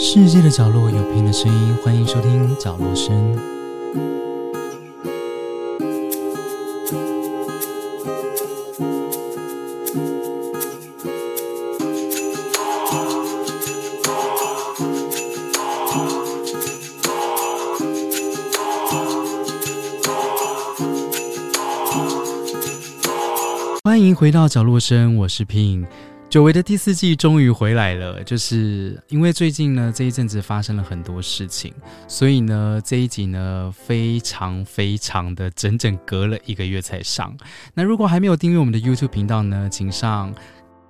世界的角落有平的声音，欢迎收听角落声。欢迎回到角落声，我是 Pin。久违的第四季终于回来了，就是因为最近呢这一阵子发生了很多事情，所以呢这一集呢非常非常的整整隔了一个月才上。那如果还没有订阅我们的 YouTube 频道呢，请上。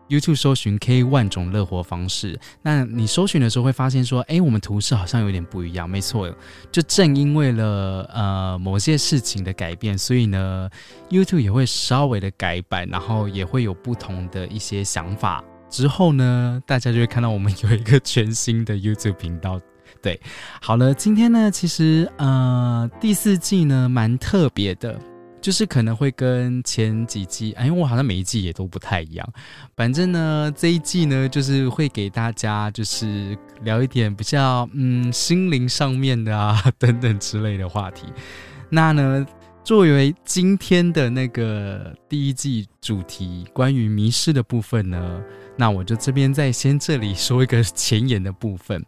YouTube 搜寻 K 万种乐活方式，那你搜寻的时候会发现说，哎，我们图示好像有点不一样。没错，就正因为了呃某些事情的改变，所以呢，YouTube 也会稍微的改版，然后也会有不同的一些想法。之后呢，大家就会看到我们有一个全新的 YouTube 频道。对，好了，今天呢，其实呃第四季呢蛮特别的。就是可能会跟前几季，哎，我好像每一季也都不太一样。反正呢，这一季呢，就是会给大家就是聊一点比较嗯心灵上面的啊 等等之类的话题。那呢？作为今天的那个第一季主题，关于迷失的部分呢，那我就这边再先这里说一个前言的部分，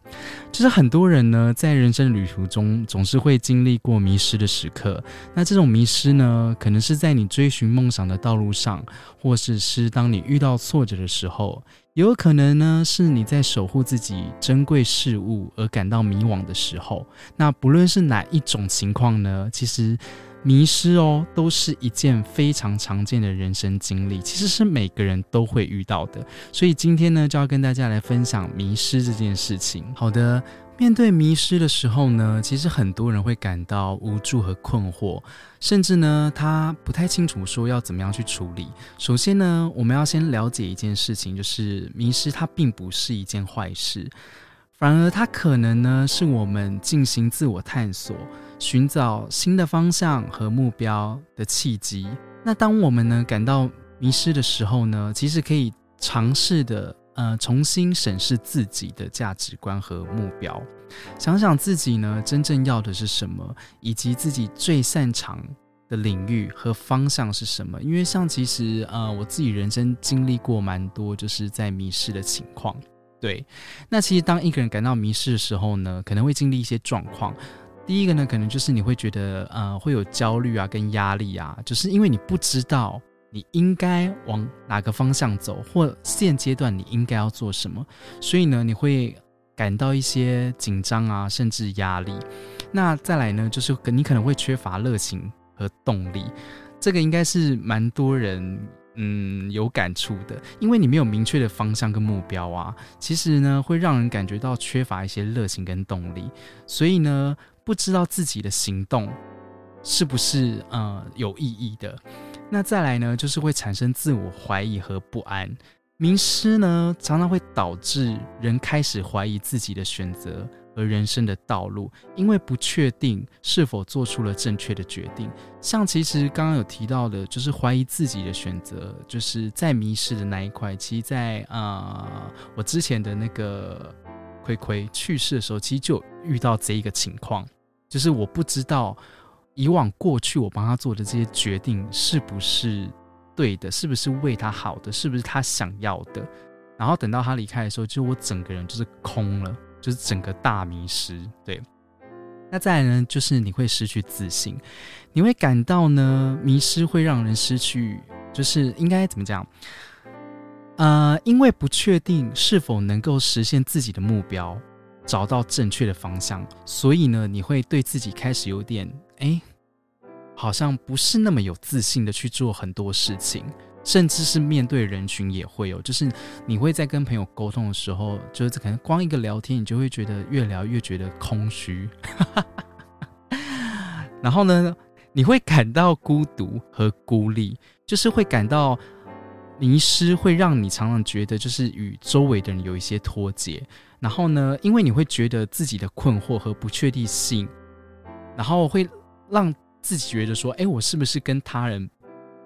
就是很多人呢在人生旅途中总是会经历过迷失的时刻。那这种迷失呢，可能是在你追寻梦想的道路上，或者是当你遇到挫折的时候，也有可能呢是你在守护自己珍贵事物而感到迷惘的时候。那不论是哪一种情况呢，其实。迷失哦，都是一件非常常见的人生经历，其实是每个人都会遇到的。所以今天呢，就要跟大家来分享迷失这件事情。好的，面对迷失的时候呢，其实很多人会感到无助和困惑，甚至呢，他不太清楚说要怎么样去处理。首先呢，我们要先了解一件事情，就是迷失它并不是一件坏事。反而，它可能呢是我们进行自我探索、寻找新的方向和目标的契机。那当我们呢感到迷失的时候呢，其实可以尝试的呃重新审视自己的价值观和目标，想想自己呢真正要的是什么，以及自己最擅长的领域和方向是什么。因为像其实呃我自己人生经历过蛮多就是在迷失的情况。对，那其实当一个人感到迷失的时候呢，可能会经历一些状况。第一个呢，可能就是你会觉得呃会有焦虑啊，跟压力啊，就是因为你不知道你应该往哪个方向走，或现阶段你应该要做什么，所以呢，你会感到一些紧张啊，甚至压力。那再来呢，就是你可能会缺乏热情和动力，这个应该是蛮多人。嗯，有感触的，因为你没有明确的方向跟目标啊，其实呢会让人感觉到缺乏一些热情跟动力，所以呢不知道自己的行动是不是呃有意义的。那再来呢，就是会产生自我怀疑和不安。迷失呢常常会导致人开始怀疑自己的选择。和人生的道路，因为不确定是否做出了正确的决定。像其实刚刚有提到的，就是怀疑自己的选择，就是在迷失的那一块。其实，在啊，我之前的那个亏亏去世的时候，其实就遇到这一个情况，就是我不知道以往过去我帮他做的这些决定是不是对的，是不是为他好的，是不是他想要的。然后等到他离开的时候，就我整个人就是空了。就是整个大迷失，对。那再来呢，就是你会失去自信，你会感到呢，迷失会让人失去，就是应该怎么讲？呃，因为不确定是否能够实现自己的目标，找到正确的方向，所以呢，你会对自己开始有点，哎，好像不是那么有自信的去做很多事情。甚至是面对人群也会有，就是你会在跟朋友沟通的时候，就是可能光一个聊天，你就会觉得越聊越觉得空虚，然后呢，你会感到孤独和孤立，就是会感到迷失，会让你常常觉得就是与周围的人有一些脱节，然后呢，因为你会觉得自己的困惑和不确定性，然后会让自己觉得说，哎，我是不是跟他人？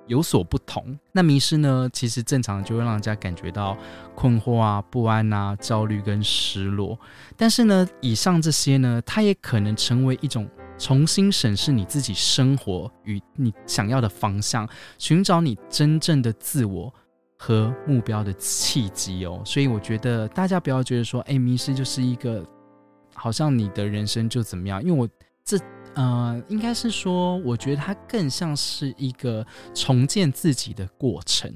有所不同。那迷失呢，其实正常就会让人家感觉到困惑啊、不安啊、焦虑跟失落。但是呢，以上这些呢，它也可能成为一种重新审视你自己生活与你想要的方向，寻找你真正的自我和目标的契机哦。所以我觉得大家不要觉得说，哎，迷失就是一个好像你的人生就怎么样，因为我这。呃，应该是说，我觉得它更像是一个重建自己的过程，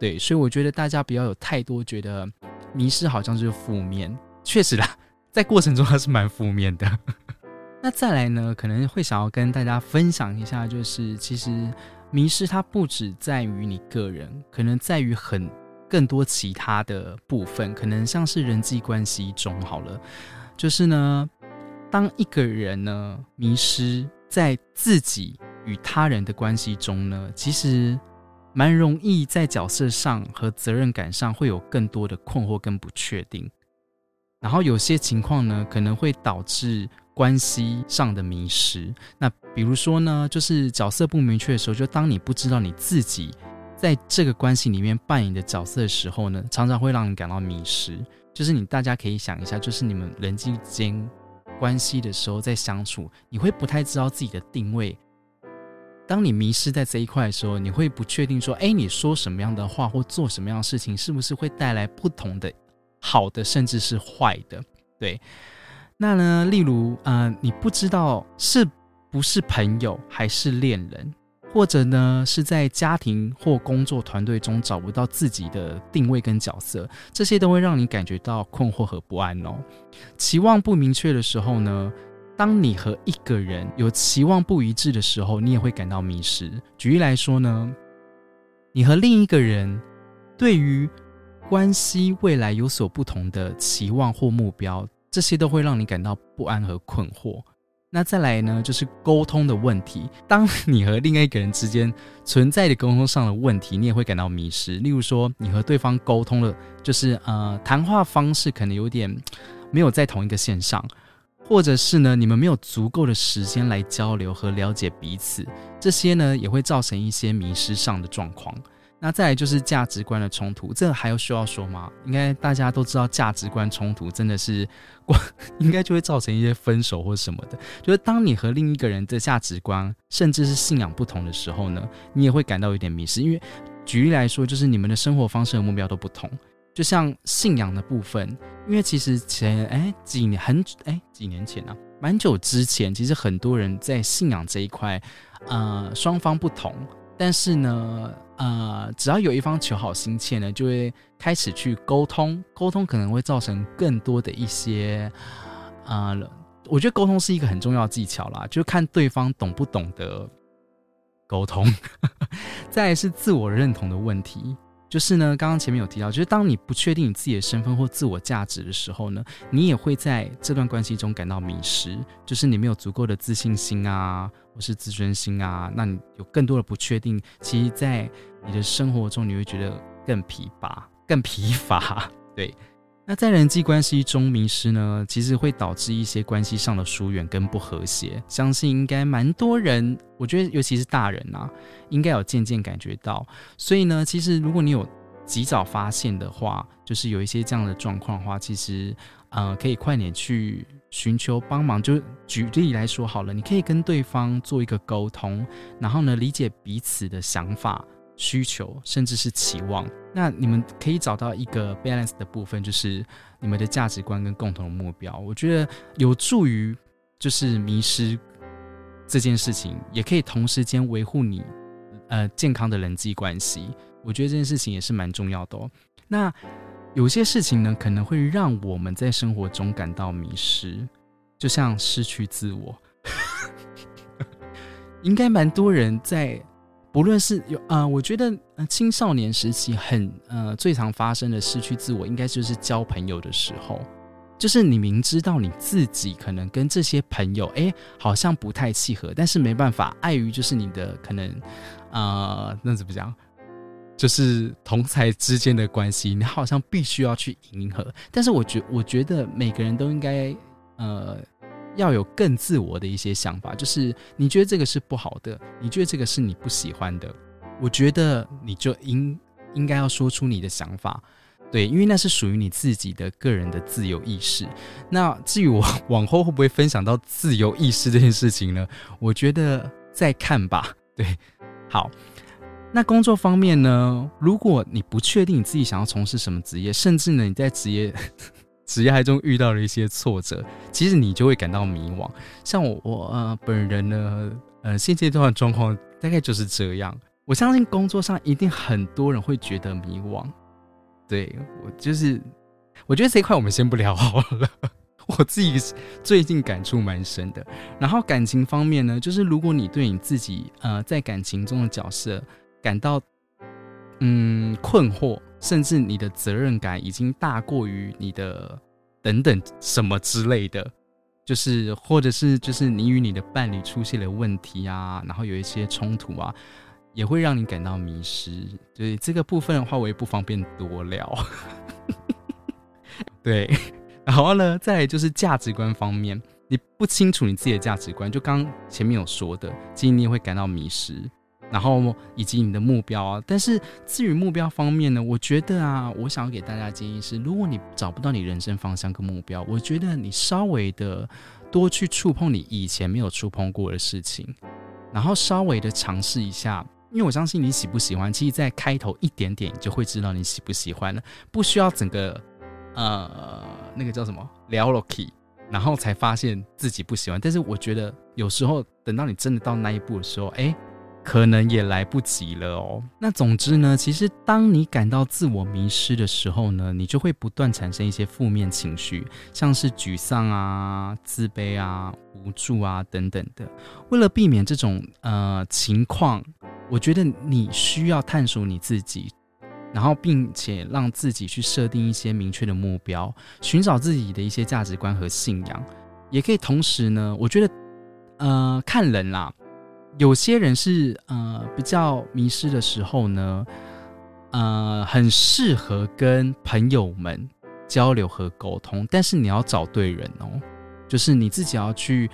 对，所以我觉得大家不要有太多觉得迷失好像是负面，确实啦，在过程中它是蛮负面的。那再来呢，可能会想要跟大家分享一下，就是其实迷失它不只在于你个人，可能在于很更多其他的部分，可能像是人际关系中好了，就是呢。当一个人呢迷失在自己与他人的关系中呢，其实蛮容易在角色上和责任感上会有更多的困惑跟不确定。然后有些情况呢，可能会导致关系上的迷失。那比如说呢，就是角色不明确的时候，就当你不知道你自己在这个关系里面扮演的角色的时候呢，常常会让你感到迷失。就是你大家可以想一下，就是你们人际间。关系的时候，在相处，你会不太知道自己的定位。当你迷失在这一块的时候，你会不确定说：“哎，你说什么样的话或做什么样的事情，是不是会带来不同的好的，甚至是坏的？”对。那呢，例如，呃，你不知道是不是朋友还是恋人。或者呢，是在家庭或工作团队中找不到自己的定位跟角色，这些都会让你感觉到困惑和不安哦。期望不明确的时候呢，当你和一个人有期望不一致的时候，你也会感到迷失。举例来说呢，你和另一个人对于关系未来有所不同的期望或目标，这些都会让你感到不安和困惑。那再来呢，就是沟通的问题。当你和另外一个人之间存在的沟通上的问题，你也会感到迷失。例如说，你和对方沟通了，就是呃，谈话方式可能有点没有在同一个线上，或者是呢，你们没有足够的时间来交流和了解彼此，这些呢，也会造成一些迷失上的状况。那再来就是价值观的冲突，这还有需要说吗？应该大家都知道，价值观冲突真的是，应该就会造成一些分手或什么的。就是当你和另一个人的价值观甚至是信仰不同的时候呢，你也会感到有点迷失。因为举例来说，就是你们的生活方式和目标都不同。就像信仰的部分，因为其实前哎几年很哎几年前啊，蛮久之前，其实很多人在信仰这一块，呃，双方不同。但是呢，呃，只要有一方求好心切呢，就会开始去沟通，沟通可能会造成更多的一些，呃，我觉得沟通是一个很重要的技巧啦，就看对方懂不懂得沟通。再是自我认同的问题。就是呢，刚刚前面有提到，就是当你不确定你自己的身份或自我价值的时候呢，你也会在这段关系中感到迷失。就是你没有足够的自信心啊，或是自尊心啊，那你有更多的不确定，其实，在你的生活中你会觉得更疲乏、更疲乏，对。那在人际关系中迷失呢，其实会导致一些关系上的疏远跟不和谐。相信应该蛮多人，我觉得尤其是大人啊，应该有渐渐感觉到。所以呢，其实如果你有及早发现的话，就是有一些这样的状况的话，其实呃可以快点去寻求帮忙。就举例来说好了，你可以跟对方做一个沟通，然后呢理解彼此的想法。需求甚至是期望，那你们可以找到一个 balance 的部分，就是你们的价值观跟共同的目标。我觉得有助于就是迷失这件事情，也可以同时间维护你呃健康的人际关系。我觉得这件事情也是蛮重要的哦。那有些事情呢，可能会让我们在生活中感到迷失，就像失去自我，应该蛮多人在。不论是有啊，我觉得青少年时期很呃最常发生的失去自我，应该就是交朋友的时候，就是你明知道你自己可能跟这些朋友哎好像不太契合，但是没办法，碍于就是你的可能啊那怎么讲，就是同才之间的关系，你好像必须要去迎合。但是我觉我觉得每个人都应该呃。要有更自我的一些想法，就是你觉得这个是不好的，你觉得这个是你不喜欢的，我觉得你就应应该要说出你的想法，对，因为那是属于你自己的个人的自由意识。那至于我往后会不会分享到自由意识这件事情呢？我觉得再看吧。对，好。那工作方面呢？如果你不确定你自己想要从事什么职业，甚至呢你在职业 职业中遇到了一些挫折，其实你就会感到迷惘。像我我呃本人呢，呃现阶段的状况大概就是这样。我相信工作上一定很多人会觉得迷惘。对我就是，我觉得这一块我们先不聊 好了。我自己最近感触蛮深的。然后感情方面呢，就是如果你对你自己呃在感情中的角色。感到嗯困惑，甚至你的责任感已经大过于你的等等什么之类的，就是或者是就是你与你的伴侣出现了问题啊，然后有一些冲突啊，也会让你感到迷失。对这个部分的话，我也不方便多聊。对，然后呢，再就是价值观方面，你不清楚你自己的价值观，就刚前面有说的，其实你也会感到迷失。然后以及你的目标啊，但是至于目标方面呢，我觉得啊，我想要给大家建议是，如果你找不到你人生方向跟目标，我觉得你稍微的多去触碰你以前没有触碰过的事情，然后稍微的尝试一下，因为我相信你喜不喜欢，其实在开头一点点就会知道你喜不喜欢了，不需要整个呃那个叫什么聊 l o k y 然后才发现自己不喜欢。但是我觉得有时候等到你真的到那一步的时候，哎。可能也来不及了哦。那总之呢，其实当你感到自我迷失的时候呢，你就会不断产生一些负面情绪，像是沮丧啊、自卑啊、无助啊等等的。为了避免这种呃情况，我觉得你需要探索你自己，然后并且让自己去设定一些明确的目标，寻找自己的一些价值观和信仰。也可以同时呢，我觉得呃看人啦。有些人是呃比较迷失的时候呢，呃很适合跟朋友们交流和沟通，但是你要找对人哦，就是你自己要去，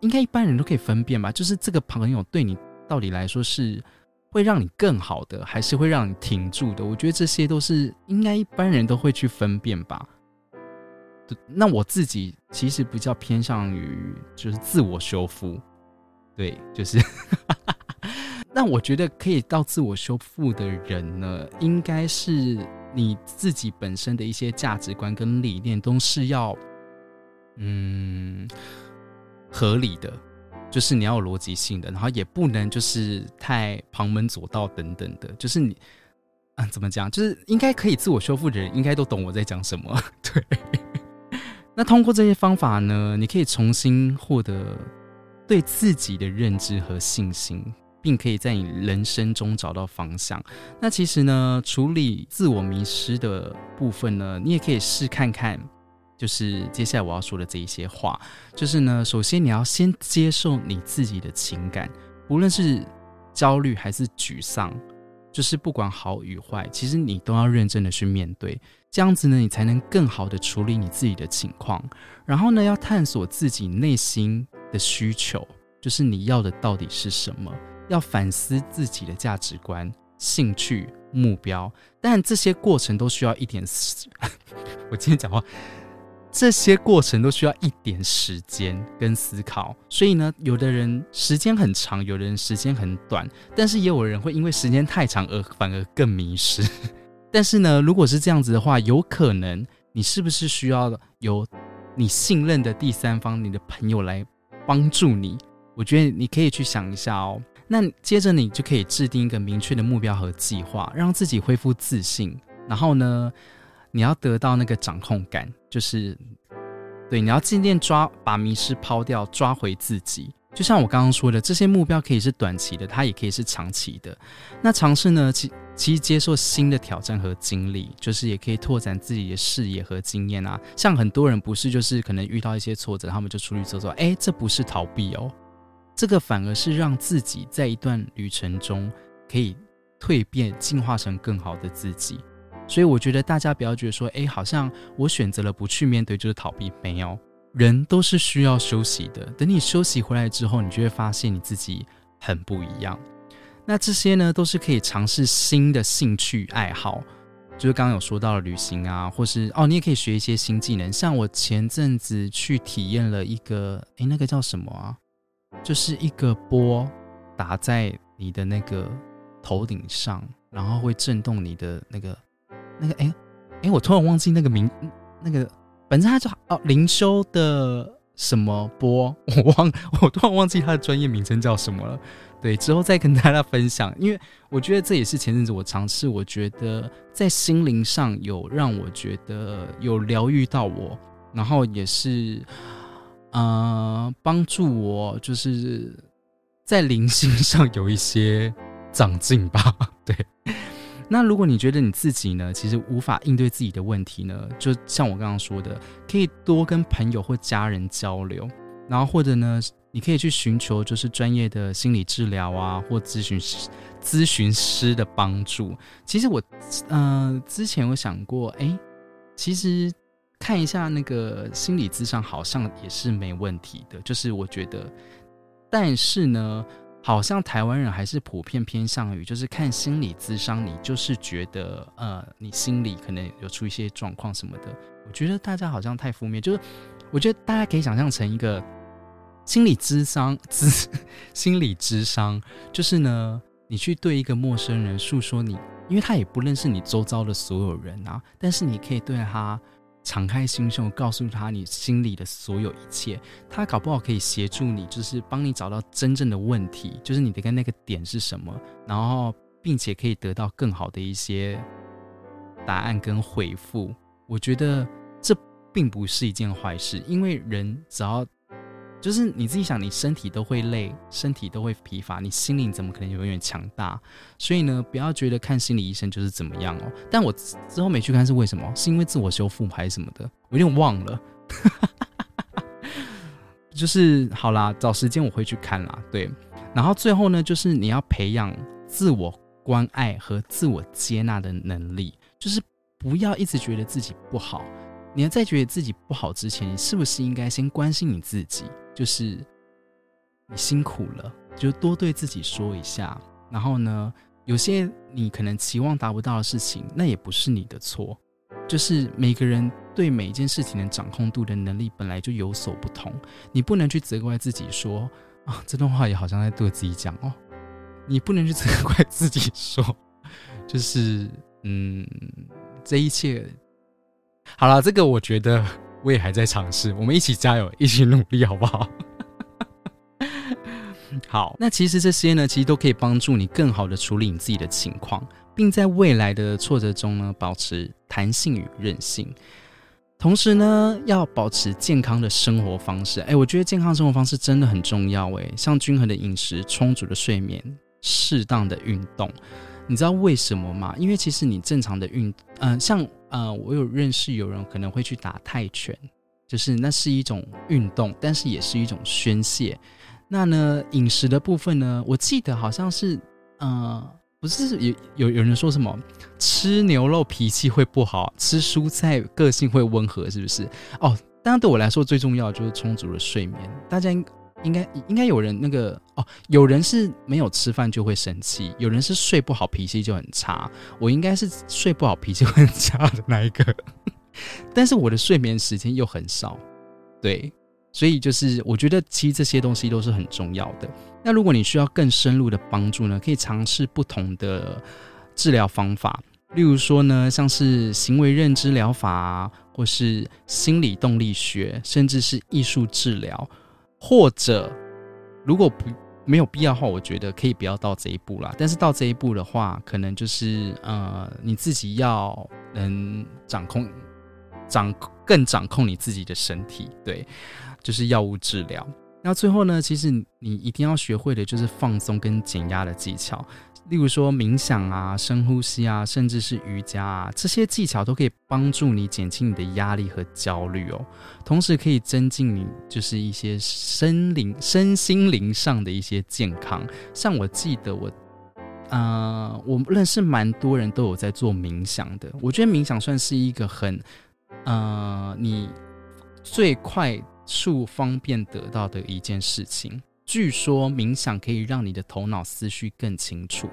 应该一般人都可以分辨吧，就是这个朋友对你到底来说是会让你更好的，还是会让你停住的？我觉得这些都是应该一般人都会去分辨吧。那我自己其实比较偏向于就是自我修复。对，就是。那我觉得可以到自我修复的人呢，应该是你自己本身的一些价值观跟理念都是要，嗯，合理的，就是你要有逻辑性的，然后也不能就是太旁门左道等等的，就是你，啊，怎么讲？就是应该可以自我修复的人，应该都懂我在讲什么。对。那通过这些方法呢，你可以重新获得。对自己的认知和信心，并可以在你人生中找到方向。那其实呢，处理自我迷失的部分呢，你也可以试看看。就是接下来我要说的这一些话，就是呢，首先你要先接受你自己的情感，无论是焦虑还是沮丧，就是不管好与坏，其实你都要认真的去面对。这样子呢，你才能更好的处理你自己的情况。然后呢，要探索自己内心。的需求就是你要的到底是什么？要反思自己的价值观、兴趣、目标。但这些过程都需要一点时，我今天讲话，这些过程都需要一点时间跟思考。所以呢，有的人时间很长，有的人时间很短，但是也有人会因为时间太长而反而更迷失。但是呢，如果是这样子的话，有可能你是不是需要有你信任的第三方，你的朋友来？帮助你，我觉得你可以去想一下哦。那接着你就可以制定一个明确的目标和计划，让自己恢复自信。然后呢，你要得到那个掌控感，就是对，你要尽量抓把迷失抛掉，抓回自己。就像我刚刚说的，这些目标可以是短期的，它也可以是长期的。那尝试呢，其其实接受新的挑战和经历，就是也可以拓展自己的视野和经验啊。像很多人不是就是可能遇到一些挫折，他们就出去走走，哎，这不是逃避哦，这个反而是让自己在一段旅程中可以蜕变、进化成更好的自己。所以我觉得大家不要觉得说，哎，好像我选择了不去面对就是逃避，没有。人都是需要休息的。等你休息回来之后，你就会发现你自己很不一样。那这些呢，都是可以尝试新的兴趣爱好，就是刚刚有说到了旅行啊，或是哦，你也可以学一些新技能。像我前阵子去体验了一个，诶，那个叫什么啊？就是一个波打在你的那个头顶上，然后会震动你的那个那个，诶，诶，我突然忘记那个名，那个反正它叫哦灵修的什么波，我忘，我突然忘记他的专业名称叫什么了。对，之后再跟大家分享，因为我觉得这也是前阵子我尝试，我觉得在心灵上有让我觉得有疗愈到我，然后也是呃帮助我，就是在灵性上有一些长进吧。对，那如果你觉得你自己呢，其实无法应对自己的问题呢，就像我刚刚说的，可以多跟朋友或家人交流，然后或者呢。你可以去寻求就是专业的心理治疗啊，或咨询师咨询师的帮助。其实我，呃，之前有想过，哎，其实看一下那个心理咨商好像也是没问题的。就是我觉得，但是呢，好像台湾人还是普遍偏向于，就是看心理咨商，你就是觉得，呃，你心里可能有出一些状况什么的。我觉得大家好像太负面，就是我觉得大家可以想象成一个。心理智商，智心理智商，就是呢，你去对一个陌生人诉说你，因为他也不认识你周遭的所有人啊，但是你可以对他敞开心胸，告诉他你心里的所有一切，他搞不好可以协助你，就是帮你找到真正的问题，就是你的个那个点是什么，然后并且可以得到更好的一些答案跟回复。我觉得这并不是一件坏事，因为人只要。就是你自己想，你身体都会累，身体都会疲乏，你心灵怎么可能永远强大？所以呢，不要觉得看心理医生就是怎么样哦。但我之后没去看是为什么？是因为自我修复还是什么的？我有点忘了。就是好啦，找时间我会去看啦。对，然后最后呢，就是你要培养自我关爱和自我接纳的能力，就是不要一直觉得自己不好。你要在觉得自己不好之前，你是不是应该先关心你自己？就是你辛苦了，就多对自己说一下。然后呢，有些你可能期望达不到的事情，那也不是你的错。就是每个人对每一件事情的掌控度的能力本来就有所不同，你不能去责怪自己说啊，这段话也好像在对自己讲哦。你不能去责怪自己说，就是嗯，这一切好了，这个我觉得。我也还在尝试，我们一起加油，一起努力，好不好？好，那其实这些呢，其实都可以帮助你更好的处理你自己的情况，并在未来的挫折中呢，保持弹性与韧性。同时呢，要保持健康的生活方式。哎，我觉得健康生活方式真的很重要。哎，像均衡的饮食、充足的睡眠、适当的运动。你知道为什么吗？因为其实你正常的运，嗯，像呃，我有认识有人可能会去打泰拳，就是那是一种运动，但是也是一种宣泄。那呢，饮食的部分呢，我记得好像是，呃，不是有有有人说什么吃牛肉脾气会不好，吃蔬菜个性会温和，是不是？哦，当然对我来说最重要就是充足的睡眠，大家应。应该应该有人那个哦，有人是没有吃饭就会生气，有人是睡不好脾气就很差。我应该是睡不好脾气很差的那一个，但是我的睡眠时间又很少，对，所以就是我觉得其实这些东西都是很重要的。那如果你需要更深入的帮助呢，可以尝试不同的治疗方法，例如说呢，像是行为认知疗法，或是心理动力学，甚至是艺术治疗。或者，如果不没有必要的话，我觉得可以不要到这一步啦。但是到这一步的话，可能就是呃，你自己要能掌控、掌更掌控你自己的身体，对，就是药物治疗。那最后呢，其实你一定要学会的就是放松跟减压的技巧。例如说冥想啊、深呼吸啊，甚至是瑜伽啊，这些技巧都可以帮助你减轻你的压力和焦虑哦。同时可以增进你就是一些身灵、身心灵上的一些健康。像我记得我，呃，我认识蛮多人都有在做冥想的。我觉得冥想算是一个很，呃，你最快速方便得到的一件事情。据说冥想可以让你的头脑思绪更清楚。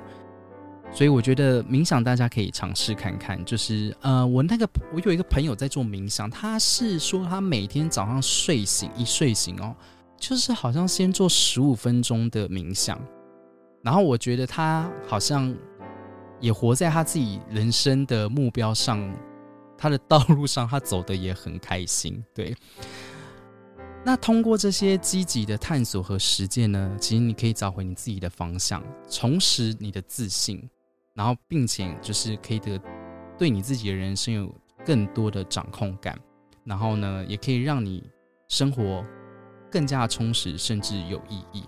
所以我觉得冥想大家可以尝试看看，就是呃，我那个我有一个朋友在做冥想，他是说他每天早上睡醒一睡醒哦，就是好像先做十五分钟的冥想，然后我觉得他好像也活在他自己人生的目标上，他的道路上他走的也很开心。对，那通过这些积极的探索和实践呢，其实你可以找回你自己的方向，重拾你的自信。然后，并且就是可以得对你自己的人生有更多的掌控感，然后呢，也可以让你生活更加充实，甚至有意义。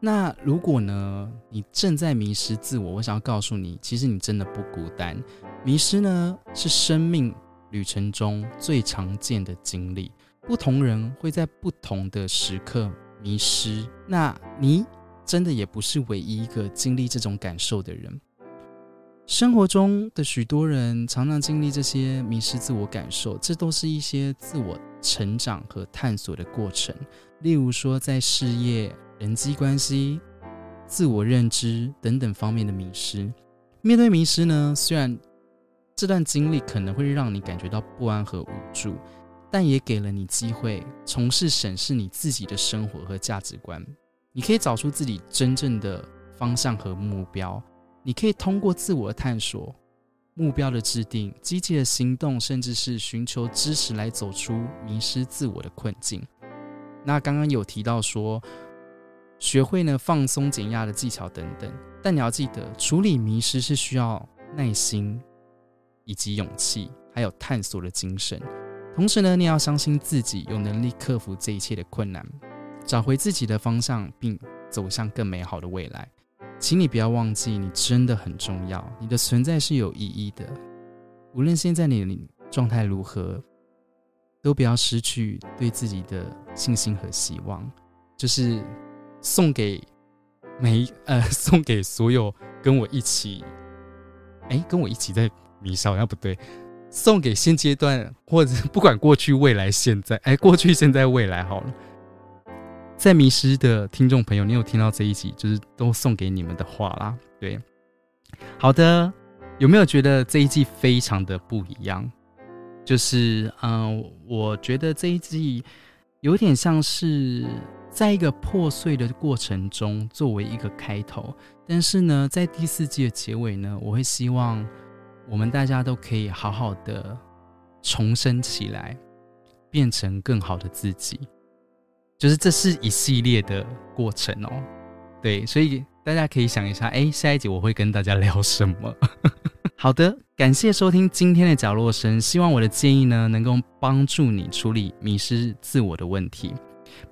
那如果呢，你正在迷失自我，我想要告诉你，其实你真的不孤单。迷失呢，是生命旅程中最常见的经历。不同人会在不同的时刻迷失，那你真的也不是唯一一个经历这种感受的人。生活中的许多人常常经历这些迷失自我感受，这都是一些自我成长和探索的过程。例如说，在事业、人际关系、自我认知等等方面的迷失。面对迷失呢，虽然这段经历可能会让你感觉到不安和无助，但也给了你机会，从事审视你自己的生活和价值观。你可以找出自己真正的方向和目标。你可以通过自我探索、目标的制定、积极的行动，甚至是寻求知识来走出迷失自我的困境。那刚刚有提到说，学会呢放松、减压的技巧等等。但你要记得，处理迷失是需要耐心以及勇气，还有探索的精神。同时呢，你要相信自己有能力克服这一切的困难，找回自己的方向，并走向更美好的未来。请你不要忘记，你真的很重要，你的存在是有意义的。无论现在你状态如何，都不要失去对自己的信心和希望。就是送给每呃，送给所有跟我一起，哎，跟我一起在迷烧，那不对，送给现阶段或者 不管过去、未来、现在，哎，过去、现在、未来，好了。在迷失的听众朋友，你有听到这一集，就是都送给你们的话啦。对，好的，有没有觉得这一季非常的不一样？就是，嗯，我觉得这一季有点像是在一个破碎的过程中作为一个开头，但是呢，在第四季的结尾呢，我会希望我们大家都可以好好的重生起来，变成更好的自己。就是这是一系列的过程哦，对，所以大家可以想一下，哎，下一集我会跟大家聊什么？好的，感谢收听今天的角落声，希望我的建议呢能够帮助你处理迷失自我的问题，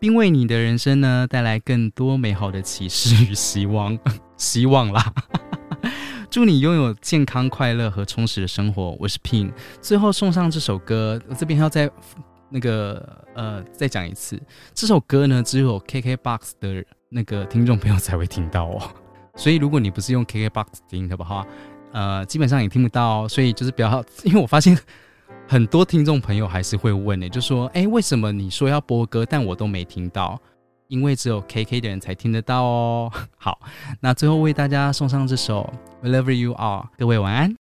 并为你的人生呢带来更多美好的启示与希望，希望啦！祝你拥有健康、快乐和充实的生活。我是 Pin，最后送上这首歌，我这边要再。那个呃，再讲一次，这首歌呢，只有 KKBOX 的那个听众朋友才会听到哦。所以如果你不是用 KKBOX 听的话，呃，基本上也听不到。所以就是比较，因为我发现很多听众朋友还是会问呢，就说：“哎，为什么你说要播歌，但我都没听到？因为只有 KK 的人才听得到哦。”好，那最后为大家送上这首《Wherever You Are》，各位晚安。